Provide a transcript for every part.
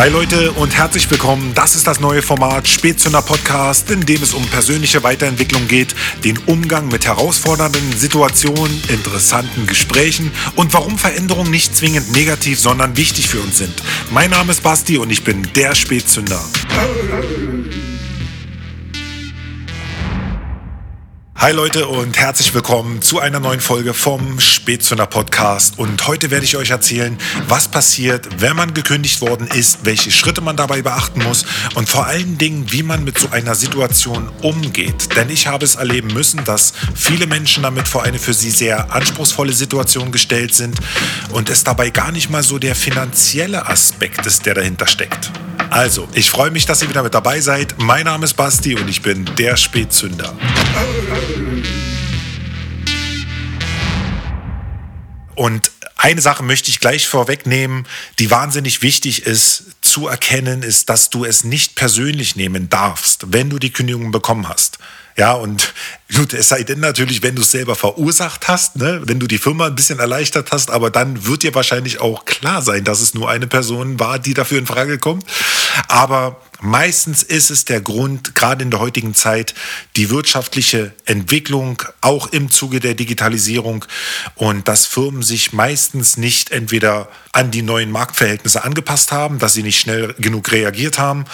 Hi Leute und herzlich willkommen. Das ist das neue Format Spätzünder Podcast, in dem es um persönliche Weiterentwicklung geht, den Umgang mit herausfordernden Situationen, interessanten Gesprächen und warum Veränderungen nicht zwingend negativ, sondern wichtig für uns sind. Mein Name ist Basti und ich bin der Spätzünder. Hi Leute und herzlich willkommen zu einer neuen Folge vom Spätzünder Podcast. Und heute werde ich euch erzählen, was passiert, wenn man gekündigt worden ist, welche Schritte man dabei beachten muss und vor allen Dingen, wie man mit so einer Situation umgeht. Denn ich habe es erleben müssen, dass viele Menschen damit vor eine für sie sehr anspruchsvolle Situation gestellt sind und es dabei gar nicht mal so der finanzielle Aspekt ist, der dahinter steckt. Also, ich freue mich, dass ihr wieder mit dabei seid. Mein Name ist Basti und ich bin der Spätzünder. Und eine Sache möchte ich gleich vorwegnehmen, die wahnsinnig wichtig ist zu erkennen, ist, dass du es nicht persönlich nehmen darfst, wenn du die Kündigung bekommen hast. Ja, und gut, es sei denn natürlich, wenn du es selber verursacht hast, ne, wenn du die Firma ein bisschen erleichtert hast, aber dann wird dir wahrscheinlich auch klar sein, dass es nur eine Person war, die dafür in Frage kommt. Aber meistens ist es der Grund, gerade in der heutigen Zeit, die wirtschaftliche Entwicklung, auch im Zuge der Digitalisierung und dass Firmen sich meistens nicht entweder an die neuen Marktverhältnisse angepasst haben, dass sie nicht schnell genug reagiert haben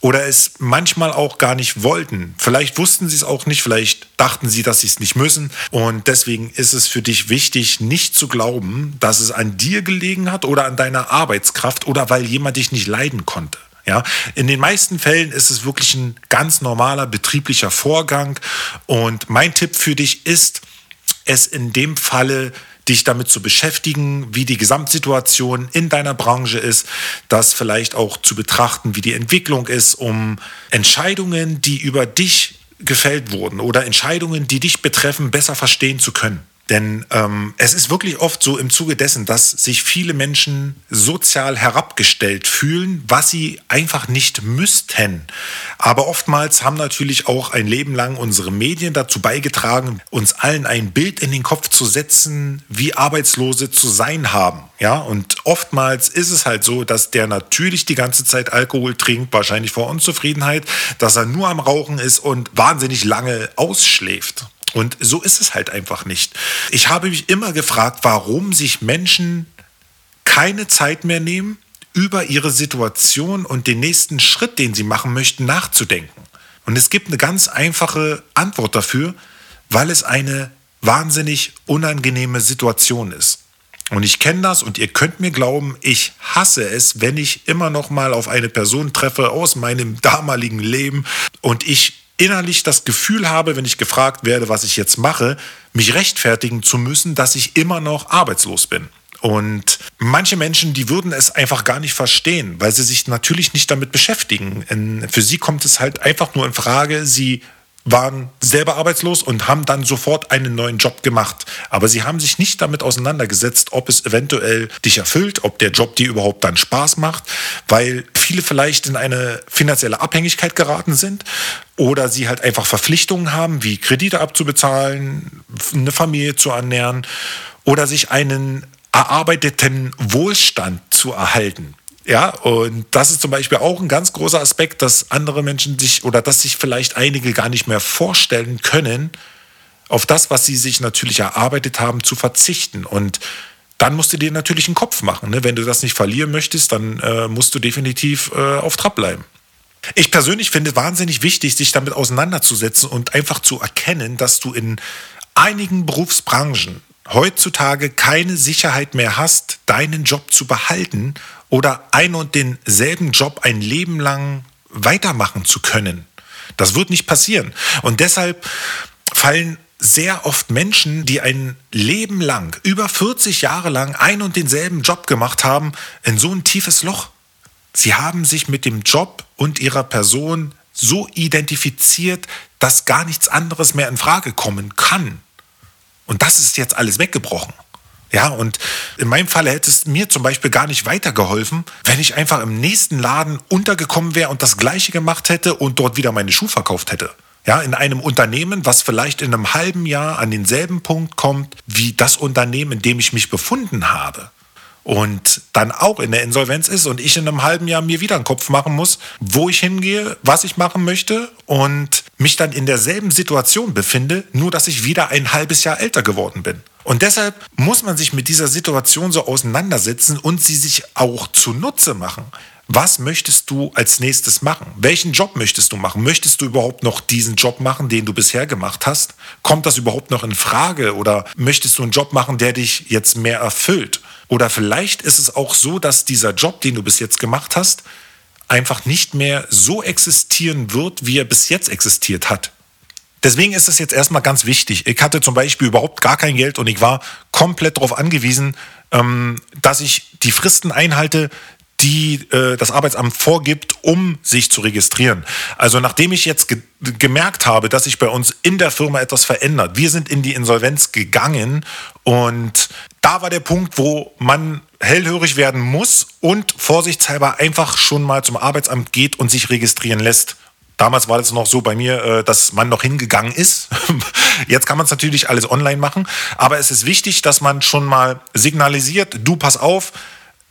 oder es manchmal auch gar nicht wollten. Vielleicht wussten sie es auch nicht, vielleicht dachten sie, dass sie es nicht müssen und deswegen ist es für dich wichtig, nicht zu glauben, dass es an dir gelegen hat oder an deiner Arbeitskraft oder weil jemand dich nicht leiden konnte. Ja, in den meisten Fällen ist es wirklich ein ganz normaler betrieblicher Vorgang. Und mein Tipp für dich ist, es in dem Falle dich damit zu beschäftigen, wie die Gesamtsituation in deiner Branche ist, das vielleicht auch zu betrachten, wie die Entwicklung ist, um Entscheidungen, die über dich gefällt wurden oder Entscheidungen, die dich betreffen, besser verstehen zu können. Denn ähm, es ist wirklich oft so im Zuge dessen, dass sich viele Menschen sozial herabgestellt fühlen, was sie einfach nicht müssten. Aber oftmals haben natürlich auch ein Leben lang unsere Medien dazu beigetragen, uns allen ein Bild in den Kopf zu setzen, wie Arbeitslose zu sein haben. Ja, und oftmals ist es halt so, dass der natürlich die ganze Zeit Alkohol trinkt, wahrscheinlich vor Unzufriedenheit, dass er nur am Rauchen ist und wahnsinnig lange ausschläft. Und so ist es halt einfach nicht. Ich habe mich immer gefragt, warum sich Menschen keine Zeit mehr nehmen, über ihre Situation und den nächsten Schritt, den sie machen möchten, nachzudenken. Und es gibt eine ganz einfache Antwort dafür, weil es eine wahnsinnig unangenehme Situation ist. Und ich kenne das und ihr könnt mir glauben, ich hasse es, wenn ich immer noch mal auf eine Person treffe aus meinem damaligen Leben und ich innerlich das Gefühl habe, wenn ich gefragt werde, was ich jetzt mache, mich rechtfertigen zu müssen, dass ich immer noch arbeitslos bin. Und manche Menschen, die würden es einfach gar nicht verstehen, weil sie sich natürlich nicht damit beschäftigen. Für sie kommt es halt einfach nur in Frage, sie waren selber arbeitslos und haben dann sofort einen neuen Job gemacht. Aber sie haben sich nicht damit auseinandergesetzt, ob es eventuell dich erfüllt, ob der Job dir überhaupt dann Spaß macht, weil viele vielleicht in eine finanzielle Abhängigkeit geraten sind oder sie halt einfach Verpflichtungen haben, wie Kredite abzubezahlen, eine Familie zu ernähren oder sich einen erarbeiteten Wohlstand zu erhalten. Ja, und das ist zum Beispiel auch ein ganz großer Aspekt, dass andere Menschen sich oder dass sich vielleicht einige gar nicht mehr vorstellen können, auf das, was sie sich natürlich erarbeitet haben, zu verzichten. Und dann musst du dir natürlich einen Kopf machen. Ne? Wenn du das nicht verlieren möchtest, dann äh, musst du definitiv äh, auf Trab bleiben. Ich persönlich finde es wahnsinnig wichtig, sich damit auseinanderzusetzen und einfach zu erkennen, dass du in einigen Berufsbranchen heutzutage keine Sicherheit mehr hast, deinen Job zu behalten oder ein und denselben Job ein Leben lang weitermachen zu können. Das wird nicht passieren. Und deshalb fallen sehr oft Menschen, die ein Leben lang, über 40 Jahre lang ein und denselben Job gemacht haben, in so ein tiefes Loch. Sie haben sich mit dem Job und ihrer Person so identifiziert, dass gar nichts anderes mehr in Frage kommen kann. Und das ist jetzt alles weggebrochen. Ja, und in meinem Fall hätte es mir zum Beispiel gar nicht weitergeholfen, wenn ich einfach im nächsten Laden untergekommen wäre und das Gleiche gemacht hätte und dort wieder meine Schuhe verkauft hätte. Ja, in einem Unternehmen, was vielleicht in einem halben Jahr an denselben Punkt kommt wie das Unternehmen, in dem ich mich befunden habe. Und dann auch in der Insolvenz ist und ich in einem halben Jahr mir wieder einen Kopf machen muss, wo ich hingehe, was ich machen möchte und mich dann in derselben Situation befinde, nur dass ich wieder ein halbes Jahr älter geworden bin. Und deshalb muss man sich mit dieser Situation so auseinandersetzen und sie sich auch zunutze machen. Was möchtest du als nächstes machen? Welchen Job möchtest du machen? Möchtest du überhaupt noch diesen Job machen, den du bisher gemacht hast? Kommt das überhaupt noch in Frage? Oder möchtest du einen Job machen, der dich jetzt mehr erfüllt? Oder vielleicht ist es auch so, dass dieser Job, den du bis jetzt gemacht hast, einfach nicht mehr so existieren wird, wie er bis jetzt existiert hat. Deswegen ist es jetzt erstmal ganz wichtig. Ich hatte zum Beispiel überhaupt gar kein Geld und ich war komplett darauf angewiesen, ähm, dass ich die Fristen einhalte, die äh, das Arbeitsamt vorgibt, um sich zu registrieren. Also nachdem ich jetzt ge gemerkt habe, dass sich bei uns in der Firma etwas verändert, wir sind in die Insolvenz gegangen und da war der Punkt, wo man hellhörig werden muss und vorsichtshalber einfach schon mal zum Arbeitsamt geht und sich registrieren lässt. Damals war das noch so bei mir, äh, dass man noch hingegangen ist. Jetzt kann man es natürlich alles online machen, aber es ist wichtig, dass man schon mal signalisiert, du pass auf,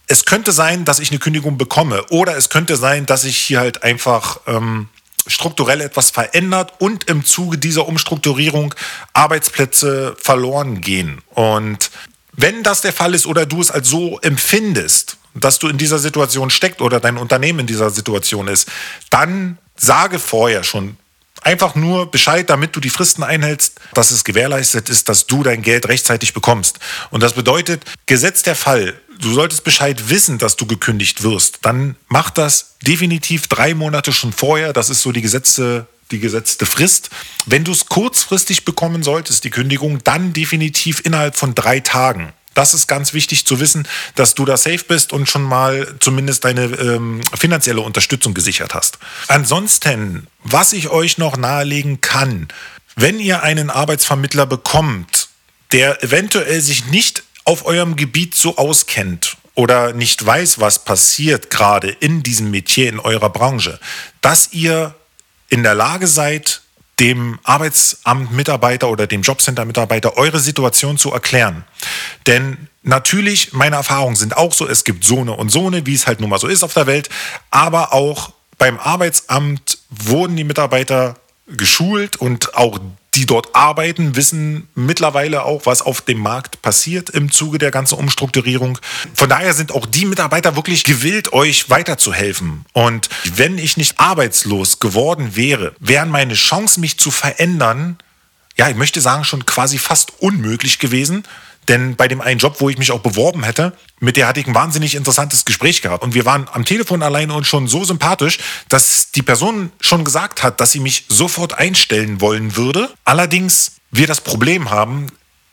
es könnte sein, dass ich eine Kündigung bekomme oder es könnte sein, dass sich hier halt einfach ähm, strukturell etwas verändert und im Zuge dieser Umstrukturierung Arbeitsplätze verloren gehen. Und wenn das der Fall ist oder du es als so empfindest, dass du in dieser Situation steckt oder dein Unternehmen in dieser Situation ist, dann sage vorher schon einfach nur Bescheid, damit du die Fristen einhältst, dass es gewährleistet ist, dass du dein Geld rechtzeitig bekommst. Und das bedeutet, gesetzt der Fall, du solltest Bescheid wissen, dass du gekündigt wirst, dann mach das definitiv drei Monate schon vorher. Das ist so die gesetzte, die gesetzte Frist. Wenn du es kurzfristig bekommen solltest, die Kündigung, dann definitiv innerhalb von drei Tagen. Das ist ganz wichtig zu wissen, dass du da safe bist und schon mal zumindest deine ähm, finanzielle Unterstützung gesichert hast. Ansonsten, was ich euch noch nahelegen kann, wenn ihr einen Arbeitsvermittler bekommt, der eventuell sich nicht auf eurem Gebiet so auskennt oder nicht weiß, was passiert gerade in diesem Metier, in eurer Branche, dass ihr in der Lage seid, dem Arbeitsamt-Mitarbeiter oder dem Jobcenter-Mitarbeiter eure Situation zu erklären. Denn natürlich, meine Erfahrungen sind auch so, es gibt so eine und so eine, wie es halt nun mal so ist auf der Welt, aber auch beim Arbeitsamt wurden die Mitarbeiter geschult und auch die dort arbeiten, wissen mittlerweile auch, was auf dem Markt passiert im Zuge der ganzen Umstrukturierung. Von daher sind auch die Mitarbeiter wirklich gewillt, euch weiterzuhelfen. Und wenn ich nicht arbeitslos geworden wäre, wären meine Chancen, mich zu verändern, ja, ich möchte sagen, schon quasi fast unmöglich gewesen. Denn bei dem einen Job, wo ich mich auch beworben hätte, mit der hatte ich ein wahnsinnig interessantes Gespräch gehabt. Und wir waren am Telefon allein und schon so sympathisch, dass die Person schon gesagt hat, dass sie mich sofort einstellen wollen würde. Allerdings wir das Problem haben,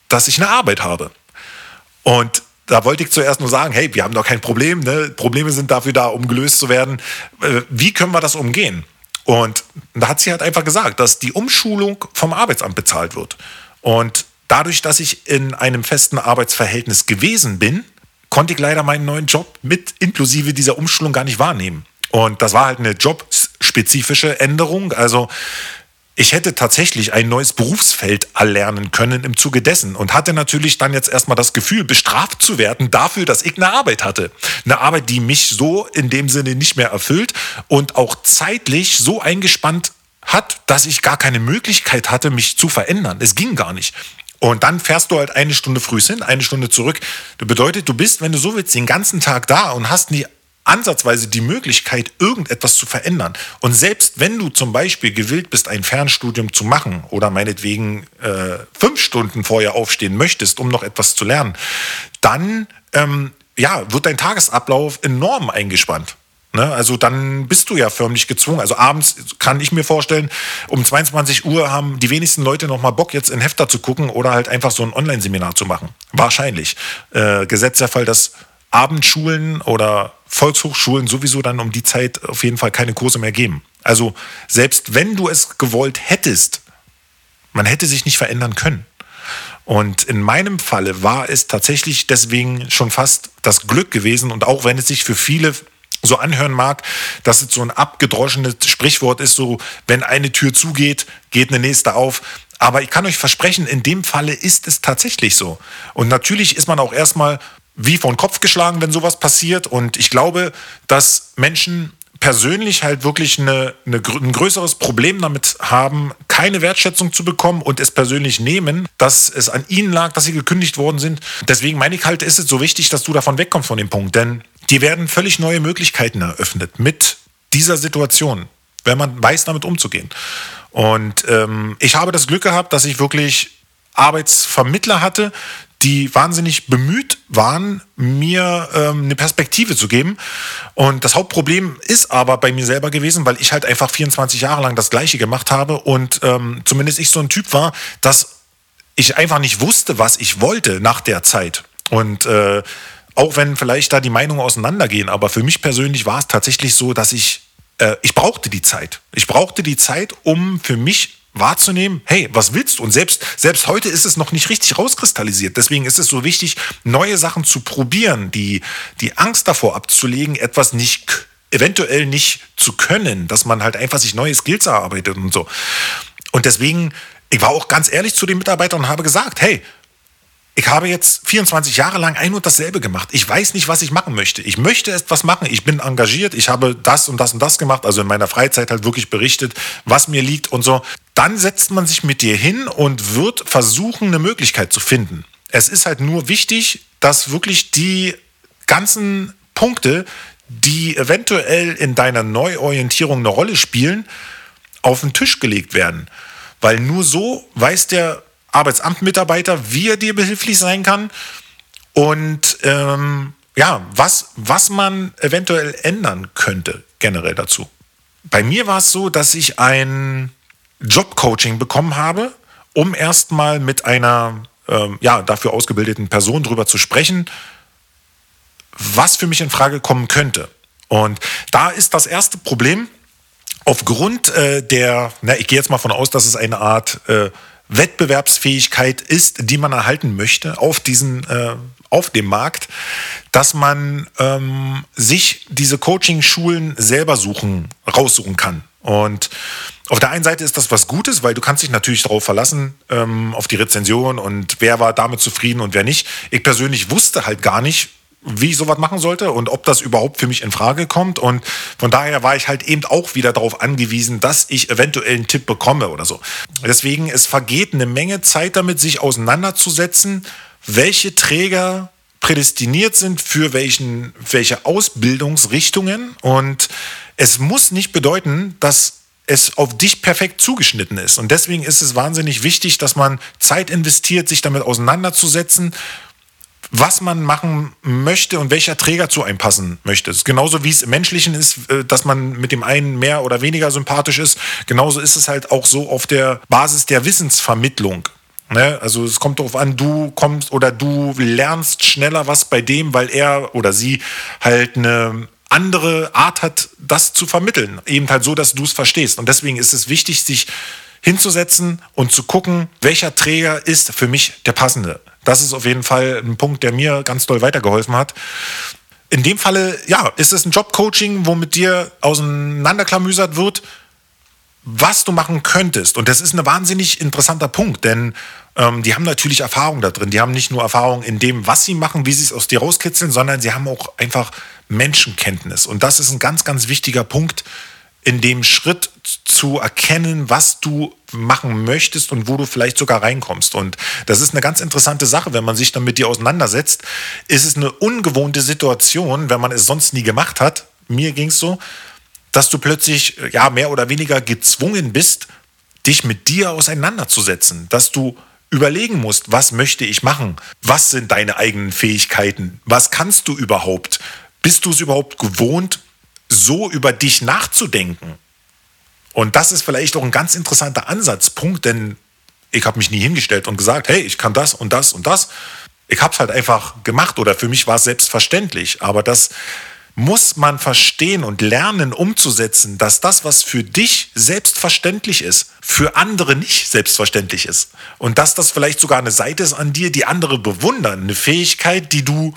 dass ich eine Arbeit habe. Und da wollte ich zuerst nur sagen, hey, wir haben doch kein Problem. Ne? Probleme sind dafür da, um gelöst zu werden. Äh, wie können wir das umgehen? Und da hat sie halt einfach gesagt, dass die Umschulung vom Arbeitsamt bezahlt wird. Und dadurch, dass ich in einem festen Arbeitsverhältnis gewesen bin, konnte ich leider meinen neuen Job mit inklusive dieser Umschulung gar nicht wahrnehmen. Und das war halt eine jobspezifische Änderung. Also ich hätte tatsächlich ein neues Berufsfeld erlernen können im Zuge dessen und hatte natürlich dann jetzt erstmal das Gefühl, bestraft zu werden dafür, dass ich eine Arbeit hatte. Eine Arbeit, die mich so in dem Sinne nicht mehr erfüllt und auch zeitlich so eingespannt hat, dass ich gar keine Möglichkeit hatte, mich zu verändern. Es ging gar nicht. Und dann fährst du halt eine Stunde früh hin, eine Stunde zurück. Das bedeutet, du bist, wenn du so willst, den ganzen Tag da und hast nie ansatzweise die Möglichkeit, irgendetwas zu verändern. Und selbst wenn du zum Beispiel gewillt bist, ein Fernstudium zu machen oder meinetwegen äh, fünf Stunden vorher aufstehen möchtest, um noch etwas zu lernen, dann ähm, ja, wird dein Tagesablauf enorm eingespannt. Ne? Also dann bist du ja förmlich gezwungen. Also abends kann ich mir vorstellen, um 22 Uhr haben die wenigsten Leute noch mal Bock, jetzt in Hefter zu gucken oder halt einfach so ein Online-Seminar zu machen. Wahrscheinlich. Äh, Gesetz der Fall, dass Abendschulen oder Volkshochschulen sowieso dann um die Zeit auf jeden Fall keine Kurse mehr geben. Also selbst wenn du es gewollt hättest, man hätte sich nicht verändern können. Und in meinem Falle war es tatsächlich deswegen schon fast das Glück gewesen. Und auch wenn es sich für viele so anhören mag, dass es so ein abgedroschenes Sprichwort ist, so wenn eine Tür zugeht, geht eine nächste auf. Aber ich kann euch versprechen, in dem Falle ist es tatsächlich so. Und natürlich ist man auch erstmal wie vor den Kopf geschlagen, wenn sowas passiert. Und ich glaube, dass Menschen persönlich halt wirklich eine, eine, ein größeres Problem damit haben, keine Wertschätzung zu bekommen und es persönlich nehmen, dass es an ihnen lag, dass sie gekündigt worden sind. Deswegen meine ich halt, ist es so wichtig, dass du davon wegkommst von dem Punkt. Denn dir werden völlig neue Möglichkeiten eröffnet mit dieser Situation, wenn man weiß, damit umzugehen. Und ähm, ich habe das Glück gehabt, dass ich wirklich Arbeitsvermittler hatte, die wahnsinnig bemüht waren, mir ähm, eine Perspektive zu geben. Und das Hauptproblem ist aber bei mir selber gewesen, weil ich halt einfach 24 Jahre lang das Gleiche gemacht habe und ähm, zumindest ich so ein Typ war, dass ich einfach nicht wusste, was ich wollte nach der Zeit. Und äh, auch wenn vielleicht da die Meinungen auseinandergehen, aber für mich persönlich war es tatsächlich so, dass ich, äh, ich brauchte die Zeit. Ich brauchte die Zeit, um für mich wahrzunehmen, hey, was willst du? Und selbst, selbst heute ist es noch nicht richtig rauskristallisiert. Deswegen ist es so wichtig, neue Sachen zu probieren, die, die Angst davor abzulegen, etwas nicht, eventuell nicht zu können, dass man halt einfach sich neue Skills erarbeitet und so. Und deswegen, ich war auch ganz ehrlich zu den Mitarbeitern und habe gesagt, hey, ich habe jetzt 24 Jahre lang ein und dasselbe gemacht. Ich weiß nicht, was ich machen möchte. Ich möchte etwas machen. Ich bin engagiert. Ich habe das und das und das gemacht. Also in meiner Freizeit halt wirklich berichtet, was mir liegt und so. Dann setzt man sich mit dir hin und wird versuchen, eine Möglichkeit zu finden. Es ist halt nur wichtig, dass wirklich die ganzen Punkte, die eventuell in deiner Neuorientierung eine Rolle spielen, auf den Tisch gelegt werden. Weil nur so weiß der Arbeitsamtmitarbeiter, wie er dir behilflich sein kann und ähm, ja, was, was man eventuell ändern könnte generell dazu. Bei mir war es so, dass ich ein Jobcoaching bekommen habe, um erstmal mit einer ähm, ja, dafür ausgebildeten Person drüber zu sprechen, was für mich in Frage kommen könnte. Und da ist das erste Problem, aufgrund äh, der, na, ich gehe jetzt mal von aus, dass es eine Art äh, Wettbewerbsfähigkeit ist, die man erhalten möchte auf diesen äh, auf dem Markt, dass man ähm, sich diese Coaching-Schulen selber suchen, raussuchen kann. Und auf der einen Seite ist das was Gutes, weil du kannst dich natürlich darauf verlassen, ähm, auf die Rezension und wer war damit zufrieden und wer nicht. Ich persönlich wusste halt gar nicht, wie ich sowas machen sollte und ob das überhaupt für mich in Frage kommt. Und von daher war ich halt eben auch wieder darauf angewiesen, dass ich eventuell einen Tipp bekomme oder so. Deswegen, es vergeht eine Menge Zeit damit, sich auseinanderzusetzen, welche Träger prädestiniert sind für welchen, welche Ausbildungsrichtungen. Und es muss nicht bedeuten, dass es auf dich perfekt zugeschnitten ist. Und deswegen ist es wahnsinnig wichtig, dass man Zeit investiert, sich damit auseinanderzusetzen was man machen möchte und welcher Träger zu einem passen möchte. Es ist genauso wie es im Menschlichen ist, äh, dass man mit dem einen mehr oder weniger sympathisch ist. Genauso ist es halt auch so auf der Basis der Wissensvermittlung. Ne? Also es kommt darauf an, du kommst oder du lernst schneller was bei dem, weil er oder sie halt eine andere Art hat, das zu vermitteln. Eben halt so, dass du es verstehst. Und deswegen ist es wichtig, sich hinzusetzen und zu gucken, welcher Träger ist für mich der passende. Das ist auf jeden Fall ein Punkt, der mir ganz doll weitergeholfen hat. In dem Falle, ja, ist es ein Jobcoaching, wo mit dir auseinanderklamüsert wird, was du machen könntest. Und das ist ein wahnsinnig interessanter Punkt, denn ähm, die haben natürlich Erfahrung da drin. Die haben nicht nur Erfahrung in dem, was sie machen, wie sie es aus dir rauskitzeln, sondern sie haben auch einfach Menschenkenntnis. Und das ist ein ganz, ganz wichtiger Punkt, in dem Schritt zu erkennen, was du machen möchtest und wo du vielleicht sogar reinkommst. Und das ist eine ganz interessante Sache, wenn man sich dann mit dir auseinandersetzt. Ist es eine ungewohnte Situation, wenn man es sonst nie gemacht hat. Mir ging es so, dass du plötzlich ja mehr oder weniger gezwungen bist, dich mit dir auseinanderzusetzen, dass du überlegen musst, was möchte ich machen? Was sind deine eigenen Fähigkeiten? Was kannst du überhaupt? Bist du es überhaupt gewohnt, so über dich nachzudenken. Und das ist vielleicht auch ein ganz interessanter Ansatzpunkt, denn ich habe mich nie hingestellt und gesagt, hey, ich kann das und das und das. Ich habe es halt einfach gemacht oder für mich war es selbstverständlich. Aber das muss man verstehen und lernen umzusetzen, dass das, was für dich selbstverständlich ist, für andere nicht selbstverständlich ist. Und dass das vielleicht sogar eine Seite ist an dir, die andere bewundern, eine Fähigkeit, die du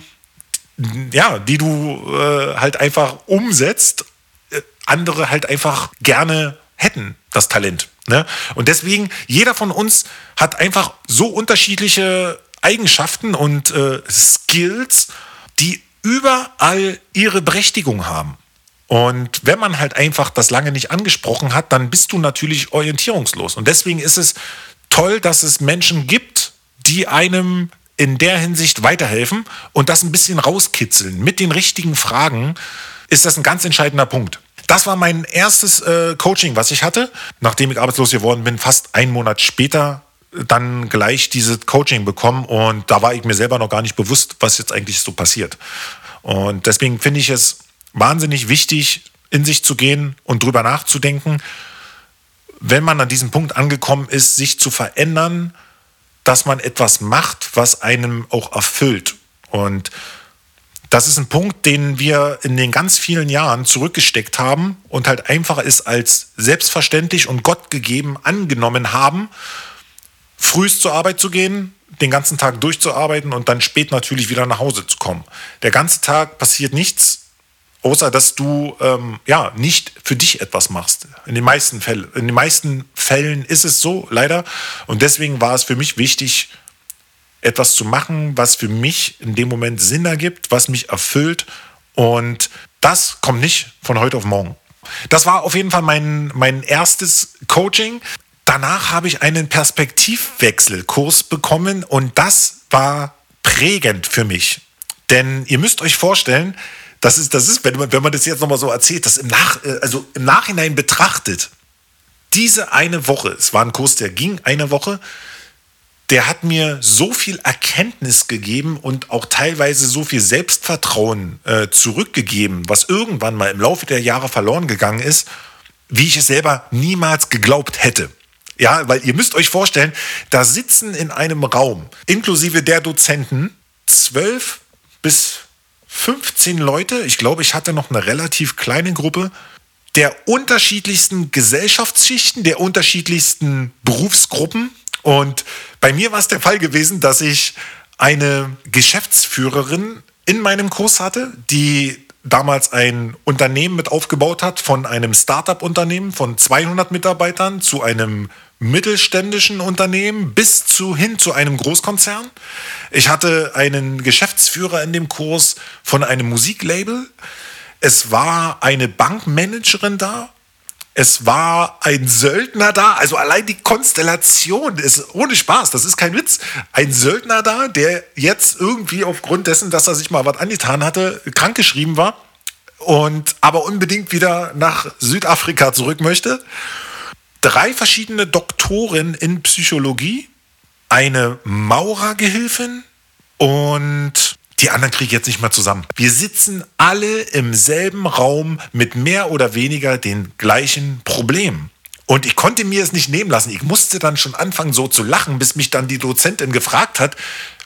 ja, die du äh, halt einfach umsetzt, äh, andere halt einfach gerne hätten, das Talent. Ne? Und deswegen, jeder von uns hat einfach so unterschiedliche Eigenschaften und äh, Skills die überall ihre Berechtigung haben. Und wenn man halt einfach das lange nicht angesprochen hat, dann bist du natürlich orientierungslos. Und deswegen ist es toll, dass es Menschen gibt, die einem in der Hinsicht weiterhelfen und das ein bisschen rauskitzeln. Mit den richtigen Fragen ist das ein ganz entscheidender Punkt. Das war mein erstes äh, Coaching, was ich hatte, nachdem ich arbeitslos geworden bin, fast einen Monat später dann gleich dieses Coaching bekommen und da war ich mir selber noch gar nicht bewusst, was jetzt eigentlich so passiert. Und deswegen finde ich es wahnsinnig wichtig, in sich zu gehen und drüber nachzudenken, wenn man an diesem Punkt angekommen ist, sich zu verändern, dass man etwas macht, was einem auch erfüllt. Und das ist ein Punkt, den wir in den ganz vielen Jahren zurückgesteckt haben und halt einfacher ist als selbstverständlich und Gott gegeben angenommen haben, frühst zur Arbeit zu gehen, den ganzen Tag durchzuarbeiten und dann spät natürlich wieder nach Hause zu kommen. Der ganze Tag passiert nichts, außer dass du ähm, ja nicht für dich etwas machst. In den meisten Fällen, in den meisten Fällen ist es so leider und deswegen war es für mich wichtig, etwas zu machen, was für mich in dem Moment Sinn ergibt, was mich erfüllt und das kommt nicht von heute auf morgen. Das war auf jeden Fall mein, mein erstes Coaching. Danach habe ich einen Perspektivwechselkurs bekommen und das war prägend für mich. Denn ihr müsst euch vorstellen, das ist, das ist wenn, man, wenn man das jetzt nochmal so erzählt, das im, Nach, äh, also im Nachhinein betrachtet, diese eine Woche, es war ein Kurs, der ging eine Woche, der hat mir so viel Erkenntnis gegeben und auch teilweise so viel Selbstvertrauen äh, zurückgegeben, was irgendwann mal im Laufe der Jahre verloren gegangen ist, wie ich es selber niemals geglaubt hätte. Ja, weil ihr müsst euch vorstellen, da sitzen in einem Raum, inklusive der Dozenten, zwölf bis 15 Leute. Ich glaube, ich hatte noch eine relativ kleine Gruppe der unterschiedlichsten Gesellschaftsschichten, der unterschiedlichsten Berufsgruppen. Und bei mir war es der Fall gewesen, dass ich eine Geschäftsführerin in meinem Kurs hatte, die damals ein Unternehmen mit aufgebaut hat, von einem Startup-Unternehmen von 200 Mitarbeitern zu einem mittelständischen Unternehmen bis zu, hin zu einem Großkonzern. Ich hatte einen Geschäftsführer in dem Kurs von einem Musiklabel. Es war eine Bankmanagerin da. Es war ein Söldner da. Also allein die Konstellation ist ohne Spaß. Das ist kein Witz. Ein Söldner da, der jetzt irgendwie aufgrund dessen, dass er sich mal was angetan hatte, krankgeschrieben war und aber unbedingt wieder nach Südafrika zurück möchte drei verschiedene Doktoren in Psychologie, eine Maurergehilfin und die anderen kriege ich jetzt nicht mehr zusammen. Wir sitzen alle im selben Raum mit mehr oder weniger den gleichen Problemen. Und ich konnte mir es nicht nehmen lassen. Ich musste dann schon anfangen, so zu lachen, bis mich dann die Dozentin gefragt hat,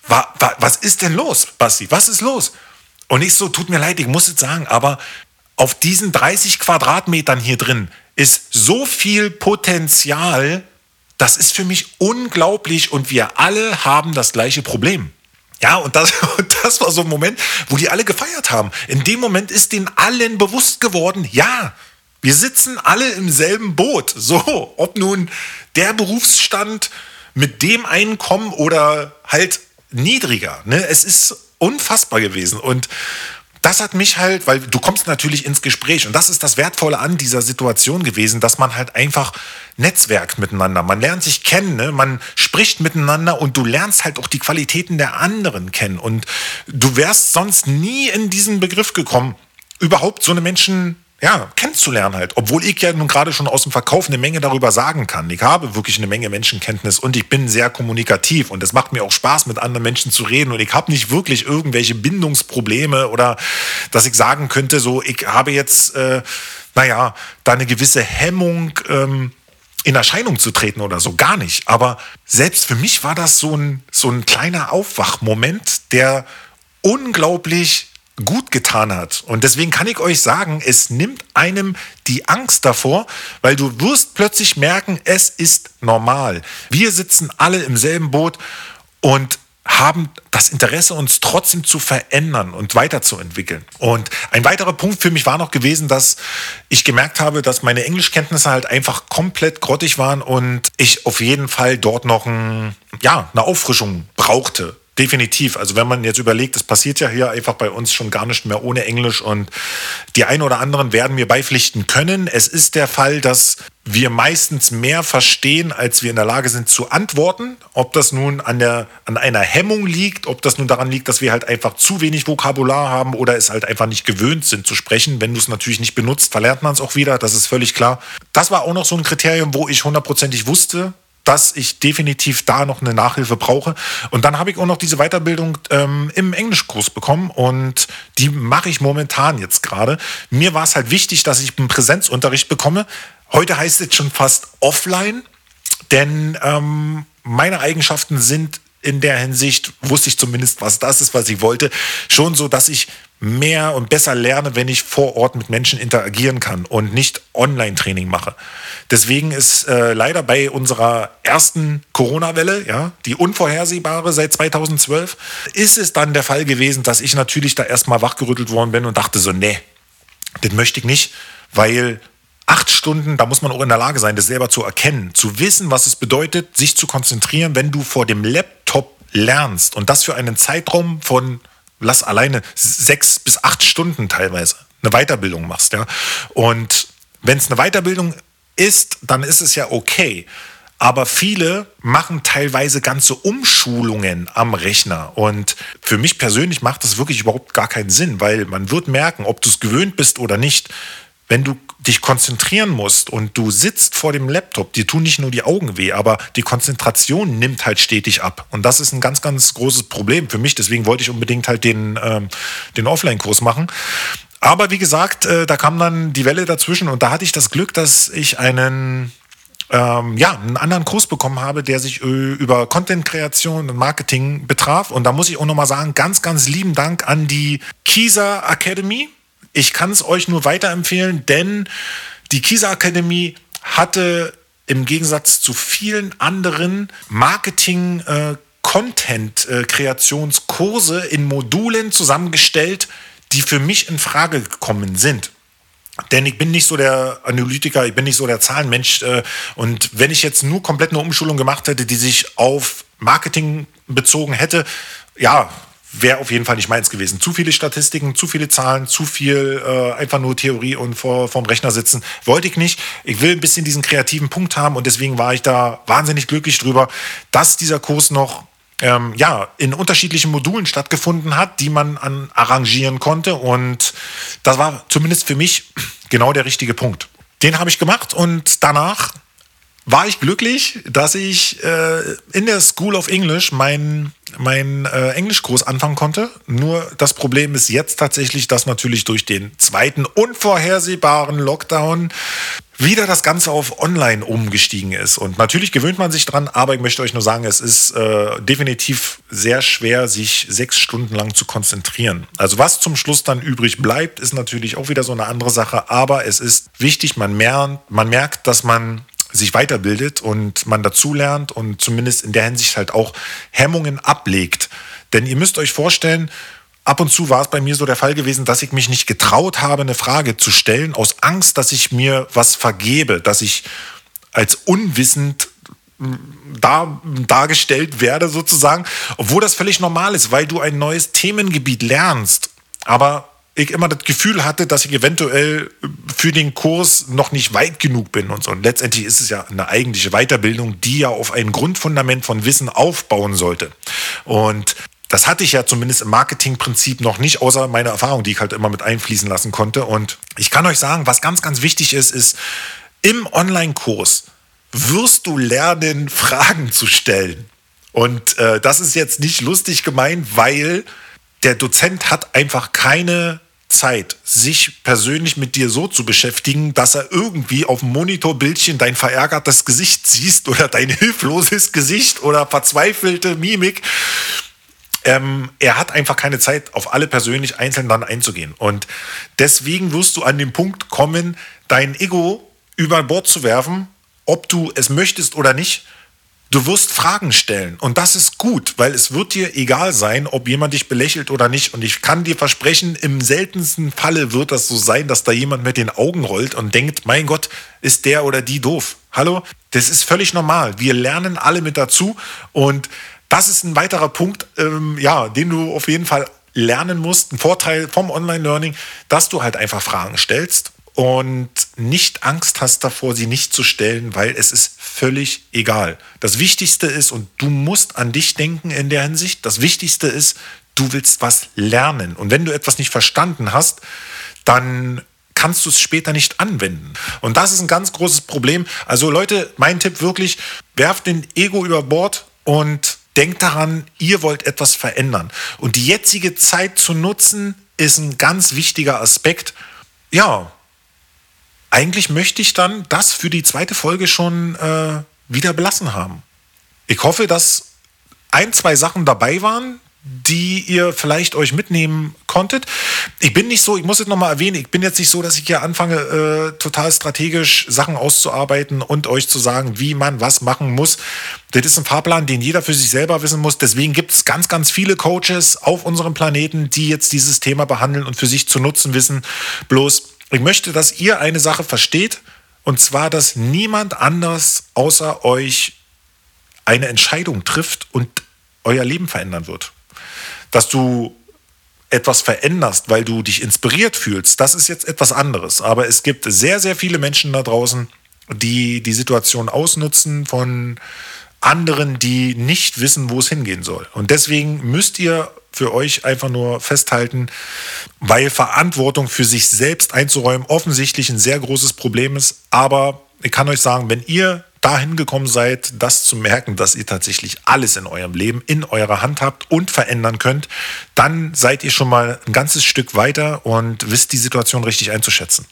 was ist denn los, Basti? Was ist los? Und ich so, tut mir leid, ich muss es sagen, aber auf diesen 30 Quadratmetern hier drin ist so viel Potenzial, das ist für mich unglaublich und wir alle haben das gleiche Problem. Ja, und das, und das war so ein Moment, wo die alle gefeiert haben. In dem Moment ist den allen bewusst geworden, ja, wir sitzen alle im selben Boot. So, ob nun der Berufsstand mit dem Einkommen oder halt niedriger. Ne? Es ist unfassbar gewesen. Und das hat mich halt, weil du kommst natürlich ins Gespräch und das ist das Wertvolle an dieser Situation gewesen, dass man halt einfach netzwerkt miteinander. Man lernt sich kennen, ne? man spricht miteinander und du lernst halt auch die Qualitäten der anderen kennen. Und du wärst sonst nie in diesen Begriff gekommen, überhaupt so eine Menschen ja, kennenzulernen halt. Obwohl ich ja nun gerade schon aus dem Verkauf eine Menge darüber sagen kann. Ich habe wirklich eine Menge Menschenkenntnis und ich bin sehr kommunikativ und es macht mir auch Spaß, mit anderen Menschen zu reden und ich habe nicht wirklich irgendwelche Bindungsprobleme oder dass ich sagen könnte, so, ich habe jetzt, äh, naja, da eine gewisse Hemmung, ähm, in Erscheinung zu treten oder so, gar nicht. Aber selbst für mich war das so ein, so ein kleiner Aufwachmoment, der unglaublich gut getan hat. Und deswegen kann ich euch sagen, es nimmt einem die Angst davor, weil du wirst plötzlich merken, es ist normal. Wir sitzen alle im selben Boot und haben das Interesse, uns trotzdem zu verändern und weiterzuentwickeln. Und ein weiterer Punkt für mich war noch gewesen, dass ich gemerkt habe, dass meine Englischkenntnisse halt einfach komplett grottig waren und ich auf jeden Fall dort noch ein, ja, eine Auffrischung brauchte definitiv. Also wenn man jetzt überlegt, es passiert ja hier einfach bei uns schon gar nicht mehr ohne Englisch und die einen oder anderen werden mir beipflichten können. Es ist der Fall, dass wir meistens mehr verstehen, als wir in der Lage sind zu antworten. Ob das nun an, der, an einer Hemmung liegt, ob das nun daran liegt, dass wir halt einfach zu wenig Vokabular haben oder es halt einfach nicht gewöhnt sind zu sprechen. Wenn du es natürlich nicht benutzt, verlernt man es auch wieder, das ist völlig klar. Das war auch noch so ein Kriterium, wo ich hundertprozentig wusste, dass ich definitiv da noch eine Nachhilfe brauche. Und dann habe ich auch noch diese Weiterbildung ähm, im Englischkurs bekommen und die mache ich momentan jetzt gerade. Mir war es halt wichtig, dass ich einen Präsenzunterricht bekomme. Heute heißt es schon fast offline, denn ähm, meine Eigenschaften sind in der Hinsicht, wusste ich zumindest, was das ist, was ich wollte, schon so, dass ich mehr und besser lerne, wenn ich vor Ort mit Menschen interagieren kann und nicht Online-Training mache. Deswegen ist äh, leider bei unserer ersten Corona-Welle, ja, die unvorhersehbare seit 2012, ist es dann der Fall gewesen, dass ich natürlich da erstmal wachgerüttelt worden bin und dachte so, nee, das möchte ich nicht, weil acht Stunden, da muss man auch in der Lage sein, das selber zu erkennen, zu wissen, was es bedeutet, sich zu konzentrieren, wenn du vor dem Laptop lernst und das für einen Zeitraum von lass alleine sechs bis acht Stunden teilweise eine Weiterbildung machst, ja. Und wenn es eine Weiterbildung ist, dann ist es ja okay. Aber viele machen teilweise ganze Umschulungen am Rechner. Und für mich persönlich macht das wirklich überhaupt gar keinen Sinn, weil man wird merken, ob du es gewöhnt bist oder nicht, wenn du dich konzentrieren musst und du sitzt vor dem Laptop, dir tun nicht nur die Augen weh, aber die Konzentration nimmt halt stetig ab. Und das ist ein ganz, ganz großes Problem für mich. Deswegen wollte ich unbedingt halt den, ähm, den Offline-Kurs machen. Aber wie gesagt, äh, da kam dann die Welle dazwischen und da hatte ich das Glück, dass ich einen ähm, ja, einen anderen Kurs bekommen habe, der sich äh, über Content-Kreation und Marketing betraf. Und da muss ich auch nochmal sagen, ganz, ganz lieben Dank an die Kisa Academy. Ich kann es euch nur weiterempfehlen, denn die Kisa Akademie hatte im Gegensatz zu vielen anderen Marketing- äh, Content-Kreationskurse in Modulen zusammengestellt, die für mich in Frage gekommen sind. Denn ich bin nicht so der Analytiker, ich bin nicht so der Zahlenmensch. Äh, und wenn ich jetzt nur komplett eine Umschulung gemacht hätte, die sich auf Marketing bezogen hätte, ja, wäre auf jeden Fall nicht meins gewesen. Zu viele Statistiken, zu viele Zahlen, zu viel äh, einfach nur Theorie und vor vorm Rechner sitzen. Wollte ich nicht. Ich will ein bisschen diesen kreativen Punkt haben und deswegen war ich da wahnsinnig glücklich drüber, dass dieser Kurs noch ähm, ja, in unterschiedlichen Modulen stattgefunden hat, die man an arrangieren konnte. Und das war zumindest für mich genau der richtige Punkt. Den habe ich gemacht und danach war ich glücklich, dass ich äh, in der School of English meinen mein, äh, Englischkurs anfangen konnte. Nur das Problem ist jetzt tatsächlich, dass natürlich durch den zweiten unvorhersehbaren Lockdown wieder das Ganze auf Online umgestiegen ist. Und natürlich gewöhnt man sich dran, aber ich möchte euch nur sagen, es ist äh, definitiv sehr schwer, sich sechs Stunden lang zu konzentrieren. Also was zum Schluss dann übrig bleibt, ist natürlich auch wieder so eine andere Sache, aber es ist wichtig, man merkt, man merkt dass man sich weiterbildet und man dazulernt und zumindest in der Hinsicht halt auch Hemmungen ablegt. Denn ihr müsst euch vorstellen, ab und zu war es bei mir so der Fall gewesen, dass ich mich nicht getraut habe, eine Frage zu stellen, aus Angst, dass ich mir was vergebe, dass ich als unwissend hm, dar, dargestellt werde sozusagen, obwohl das völlig normal ist, weil du ein neues Themengebiet lernst. Aber ich immer das Gefühl hatte, dass ich eventuell für den Kurs noch nicht weit genug bin und so. Und letztendlich ist es ja eine eigentliche Weiterbildung, die ja auf ein Grundfundament von Wissen aufbauen sollte. Und das hatte ich ja zumindest im Marketingprinzip noch nicht, außer meine Erfahrung, die ich halt immer mit einfließen lassen konnte. Und ich kann euch sagen, was ganz, ganz wichtig ist, ist, im Online-Kurs wirst du lernen, Fragen zu stellen. Und äh, das ist jetzt nicht lustig gemeint, weil der Dozent hat einfach keine Zeit, sich persönlich mit dir so zu beschäftigen, dass er irgendwie auf dem Monitorbildchen dein verärgertes Gesicht siehst oder dein hilfloses Gesicht oder verzweifelte Mimik. Ähm, er hat einfach keine Zeit, auf alle persönlich einzeln dann einzugehen. Und deswegen wirst du an den Punkt kommen, dein Ego über Bord zu werfen, ob du es möchtest oder nicht Du wirst Fragen stellen und das ist gut, weil es wird dir egal sein, ob jemand dich belächelt oder nicht. Und ich kann dir versprechen, im seltensten Falle wird das so sein, dass da jemand mit den Augen rollt und denkt, mein Gott, ist der oder die doof. Hallo? Das ist völlig normal. Wir lernen alle mit dazu und das ist ein weiterer Punkt, ähm, ja, den du auf jeden Fall lernen musst. Ein Vorteil vom Online-Learning, dass du halt einfach Fragen stellst und nicht Angst hast davor, sie nicht zu stellen, weil es ist völlig egal. Das Wichtigste ist, und du musst an dich denken in der Hinsicht, das Wichtigste ist, du willst was lernen. Und wenn du etwas nicht verstanden hast, dann kannst du es später nicht anwenden. Und das ist ein ganz großes Problem. Also Leute, mein Tipp wirklich, werft den Ego über Bord und denkt daran, ihr wollt etwas verändern. Und die jetzige Zeit zu nutzen, ist ein ganz wichtiger Aspekt. Ja, eigentlich möchte ich dann das für die zweite Folge schon äh, wieder belassen haben. Ich hoffe, dass ein, zwei Sachen dabei waren, die ihr vielleicht euch mitnehmen konntet. Ich bin nicht so, ich muss es nochmal erwähnen, ich bin jetzt nicht so, dass ich hier anfange, äh, total strategisch Sachen auszuarbeiten und euch zu sagen, wie man was machen muss. Das ist ein Fahrplan, den jeder für sich selber wissen muss. Deswegen gibt es ganz, ganz viele Coaches auf unserem Planeten, die jetzt dieses Thema behandeln und für sich zu nutzen wissen. Bloß ich möchte, dass ihr eine Sache versteht, und zwar, dass niemand anders außer euch eine Entscheidung trifft und euer Leben verändern wird. Dass du etwas veränderst, weil du dich inspiriert fühlst, das ist jetzt etwas anderes. Aber es gibt sehr, sehr viele Menschen da draußen, die die Situation ausnutzen von anderen, die nicht wissen, wo es hingehen soll. Und deswegen müsst ihr für euch einfach nur festhalten, weil Verantwortung für sich selbst einzuräumen offensichtlich ein sehr großes Problem ist. Aber ich kann euch sagen, wenn ihr dahin gekommen seid, das zu merken, dass ihr tatsächlich alles in eurem Leben in eurer Hand habt und verändern könnt, dann seid ihr schon mal ein ganzes Stück weiter und wisst die Situation richtig einzuschätzen.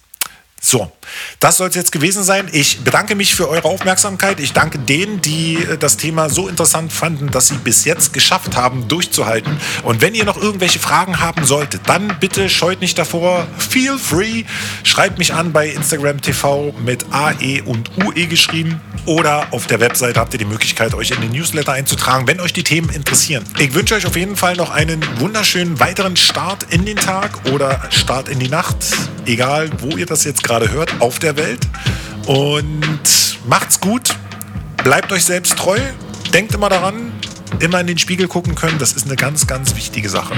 So, das soll es jetzt gewesen sein. Ich bedanke mich für eure Aufmerksamkeit. Ich danke denen, die äh, das Thema so interessant fanden, dass sie bis jetzt geschafft haben, durchzuhalten. Und wenn ihr noch irgendwelche Fragen haben solltet, dann bitte scheut nicht davor. Feel free. Schreibt mich an bei Instagram TV mit AE und UE geschrieben. Oder auf der Webseite habt ihr die Möglichkeit, euch in den Newsletter einzutragen, wenn euch die Themen interessieren. Ich wünsche euch auf jeden Fall noch einen wunderschönen weiteren Start in den Tag oder Start in die Nacht. Egal, wo ihr das jetzt gerade hört, auf der Welt. Und macht's gut, bleibt euch selbst treu, denkt immer daran, immer in den Spiegel gucken können, das ist eine ganz, ganz wichtige Sache.